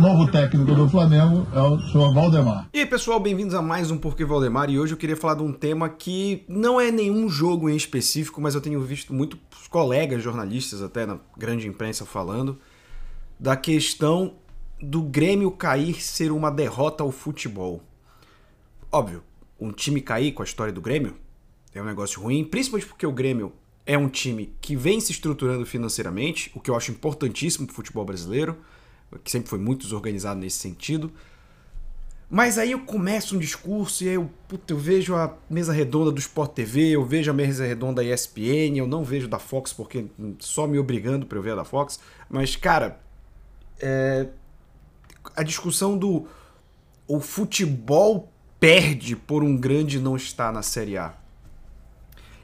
novo técnico do Flamengo é o senhor Valdemar. E aí, pessoal, bem-vindos a mais um Porquê Valdemar. E hoje eu queria falar de um tema que não é nenhum jogo em específico, mas eu tenho visto muitos colegas jornalistas, até na grande imprensa, falando da questão do Grêmio cair ser uma derrota ao futebol. Óbvio, um time cair com a história do Grêmio é um negócio ruim, principalmente porque o Grêmio é um time que vem se estruturando financeiramente, o que eu acho importantíssimo para o futebol brasileiro que sempre foi muito desorganizado nesse sentido. Mas aí eu começo um discurso e aí eu, puta, eu vejo a mesa redonda do Sport TV, eu vejo a mesa redonda da ESPN, eu não vejo da Fox porque só me obrigando para eu ver a da Fox. Mas, cara, é... a discussão do o futebol perde por um grande não estar na Série A.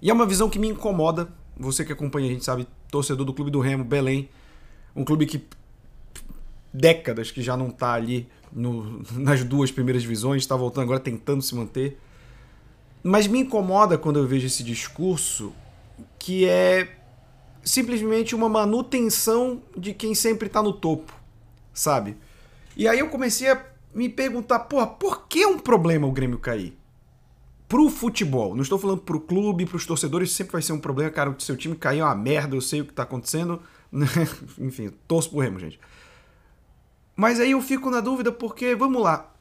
E é uma visão que me incomoda. Você que acompanha, a gente sabe, torcedor do Clube do Remo, Belém, um clube que décadas que já não está ali no, nas duas primeiras divisões, está voltando agora tentando se manter. Mas me incomoda quando eu vejo esse discurso que é simplesmente uma manutenção de quem sempre está no topo, sabe? E aí eu comecei a me perguntar, porra, por que é um problema o Grêmio cair? Pro futebol, não estou falando pro clube, pros torcedores, sempre vai ser um problema, cara, o seu time cair é uma merda, eu sei o que tá acontecendo. Enfim, torço pro Remo, gente. Mas aí eu fico na dúvida porque, vamos lá,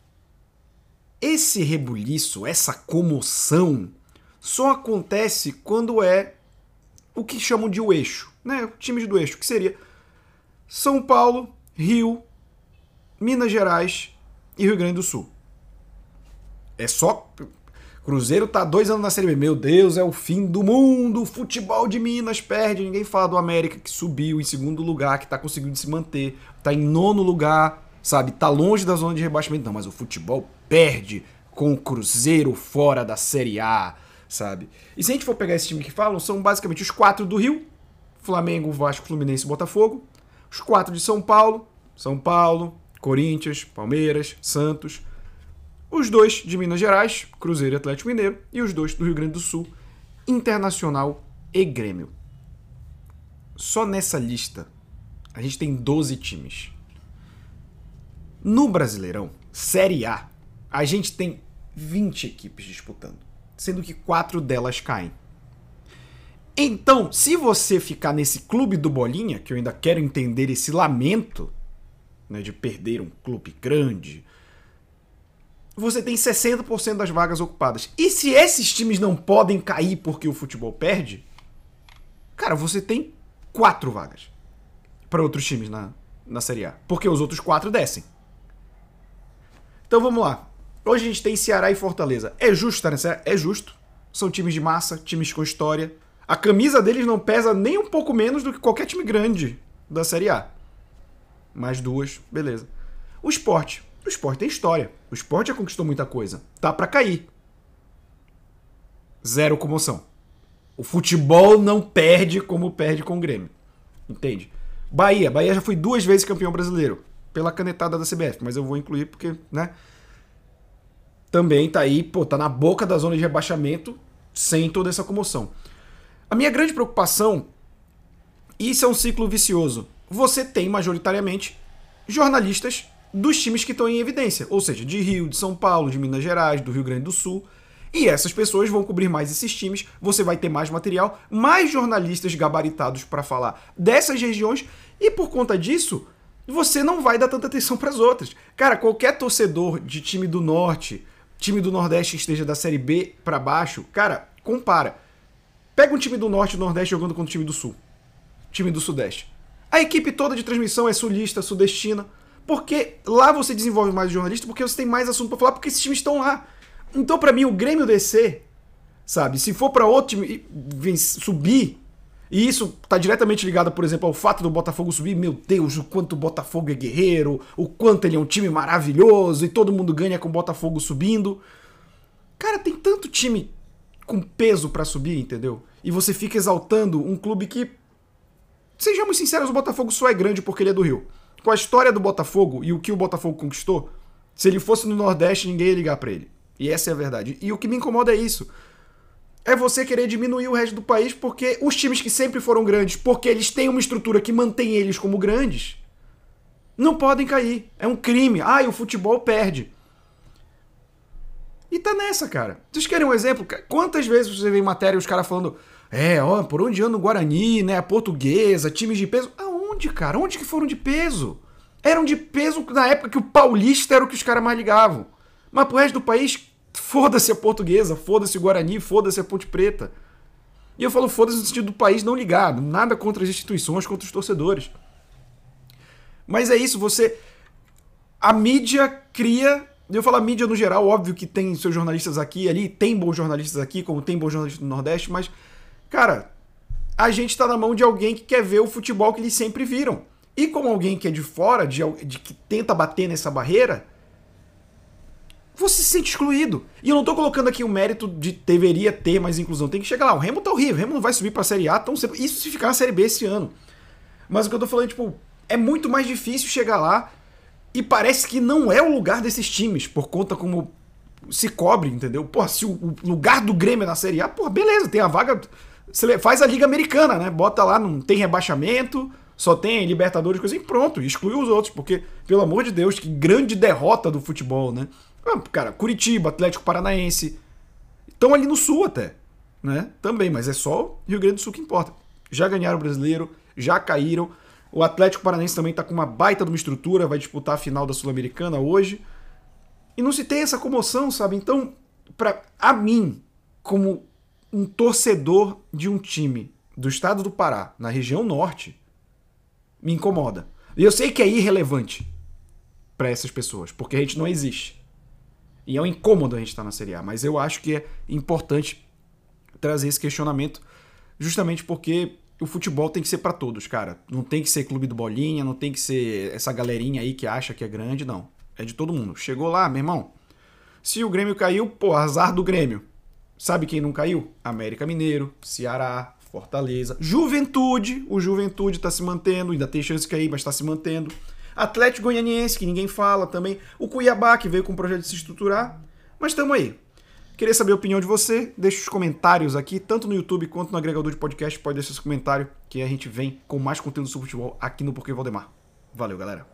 esse rebuliço, essa comoção, só acontece quando é o que chamam de o eixo, né? Times do eixo, que seria São Paulo, Rio, Minas Gerais e Rio Grande do Sul. É só Cruzeiro tá dois anos na Série B. Meu Deus, é o fim do mundo. Futebol de Minas perde. Ninguém fala do América que subiu em segundo lugar, que tá conseguindo se manter. Tá em nono lugar, sabe? Tá longe da zona de rebaixamento. Não, mas o futebol perde com o Cruzeiro fora da Série A, sabe? E se a gente for pegar esse time que falam, são basicamente os quatro do Rio: Flamengo, Vasco, Fluminense e Botafogo. Os quatro de São Paulo: São Paulo, Corinthians, Palmeiras, Santos os dois de Minas Gerais, Cruzeiro e Atlético Mineiro, e os dois do Rio Grande do Sul, Internacional e Grêmio. Só nessa lista a gente tem 12 times. No Brasileirão, Série A, a gente tem 20 equipes disputando, sendo que quatro delas caem. Então, se você ficar nesse clube do Bolinha, que eu ainda quero entender esse lamento né, de perder um clube grande, você tem 60% das vagas ocupadas. E se esses times não podem cair porque o futebol perde, cara, você tem quatro vagas para outros times na, na Série A. Porque os outros quatro descem. Então vamos lá. Hoje a gente tem Ceará e Fortaleza. É justo estar nessa? É justo. São times de massa, times com história. A camisa deles não pesa nem um pouco menos do que qualquer time grande da Série A. Mais duas, beleza. O esporte. O esporte tem história. O esporte já conquistou muita coisa. Tá para cair. Zero comoção. O futebol não perde como perde com o Grêmio. Entende? Bahia. Bahia já foi duas vezes campeão brasileiro. Pela canetada da CBF. Mas eu vou incluir porque, né? Também tá aí, pô, tá na boca da zona de rebaixamento sem toda essa comoção. A minha grande preocupação, isso é um ciclo vicioso. Você tem majoritariamente jornalistas dos times que estão em evidência, ou seja, de Rio, de São Paulo, de Minas Gerais, do Rio Grande do Sul. E essas pessoas vão cobrir mais esses times, você vai ter mais material, mais jornalistas gabaritados para falar dessas regiões, e por conta disso, você não vai dar tanta atenção para as outras. Cara, qualquer torcedor de time do Norte, time do Nordeste que esteja da Série B para baixo, cara, compara. Pega um time do Norte e do Nordeste jogando contra o time do Sul, time do Sudeste. A equipe toda de transmissão é sulista, sudestina. Porque lá você desenvolve mais jornalista, porque você tem mais assunto para falar, porque esses times estão lá. Então, para mim, o Grêmio descer, sabe? Se for para outro time subir, e isso tá diretamente ligado, por exemplo, ao fato do Botafogo subir, meu Deus, o quanto o Botafogo é guerreiro, o quanto ele é um time maravilhoso e todo mundo ganha com o Botafogo subindo. Cara, tem tanto time com peso para subir, entendeu? E você fica exaltando um clube que, sejamos sinceros, o Botafogo só é grande porque ele é do Rio com a história do Botafogo e o que o Botafogo conquistou, se ele fosse no Nordeste, ninguém ia ligar para ele. E essa é a verdade. E o que me incomoda é isso. É você querer diminuir o resto do país porque os times que sempre foram grandes, porque eles têm uma estrutura que mantém eles como grandes, Não podem cair. É um crime. Ah, e o futebol perde. E tá nessa, cara. Vocês querem um exemplo? Quantas vezes você vê em matéria os caras falando é, ó, por onde anda o Guarani, né? A portuguesa, times de peso. Aonde, cara? Onde que foram de peso? Eram de peso na época que o paulista era o que os caras mais ligavam. Mas pro resto do país, foda-se a portuguesa, foda-se o Guarani, foda-se a Ponte Preta. E eu falo foda-se no sentido do país não ligado. Nada contra as instituições, contra os torcedores. Mas é isso, você. A mídia cria. Eu falo a mídia no geral, óbvio que tem seus jornalistas aqui ali, tem bons jornalistas aqui, como tem bons jornalistas no Nordeste, mas Cara, a gente tá na mão de alguém que quer ver o futebol que eles sempre viram. E como alguém que é de fora, de, de que tenta bater nessa barreira, você se sente excluído. E eu não tô colocando aqui o mérito de deveria ter mais inclusão. Tem que chegar lá. O Remo tá horrível. O Remo não vai subir pra Série A tão cedo. Isso se ficar na Série B esse ano. Mas o que eu tô falando, tipo, é muito mais difícil chegar lá e parece que não é o lugar desses times, por conta como se cobre, entendeu? Pô, se o, lugar do Grêmio é na Série A, pô, beleza, tem a vaga faz a Liga Americana, né? Bota lá, não tem rebaixamento, só tem Libertadores, coisa e pronto, exclui os outros, porque, pelo amor de Deus, que grande derrota do futebol, né? Ah, cara, Curitiba, Atlético Paranaense, estão ali no sul até, né? Também, mas é só Rio Grande do Sul que importa. Já ganharam o brasileiro, já caíram. O Atlético Paranaense também tá com uma baita de uma estrutura, vai disputar a final da Sul-Americana hoje. E não se tem essa comoção, sabe? Então, para a mim, como um torcedor de um time do estado do Pará, na região norte, me incomoda. E eu sei que é irrelevante para essas pessoas, porque a gente não existe. E é um incômodo a gente estar tá na Série A, mas eu acho que é importante trazer esse questionamento, justamente porque o futebol tem que ser para todos, cara. Não tem que ser clube do bolinha, não tem que ser essa galerinha aí que acha que é grande, não. É de todo mundo. Chegou lá, meu irmão. Se o Grêmio caiu, pô, azar do Grêmio. Sabe quem não caiu? América Mineiro, Ceará, Fortaleza, Juventude. O Juventude está se mantendo, ainda tem chance de cair, mas está se mantendo. Atlético Goianiense, que ninguém fala também. O Cuiabá, que veio com o projeto de se estruturar. Mas estamos aí. Queria saber a opinião de você. Deixe os comentários aqui, tanto no YouTube quanto no agregador de podcast. Pode deixar esse comentário que a gente vem com mais conteúdo sobre futebol aqui no Porquê Valdemar. Valeu, galera.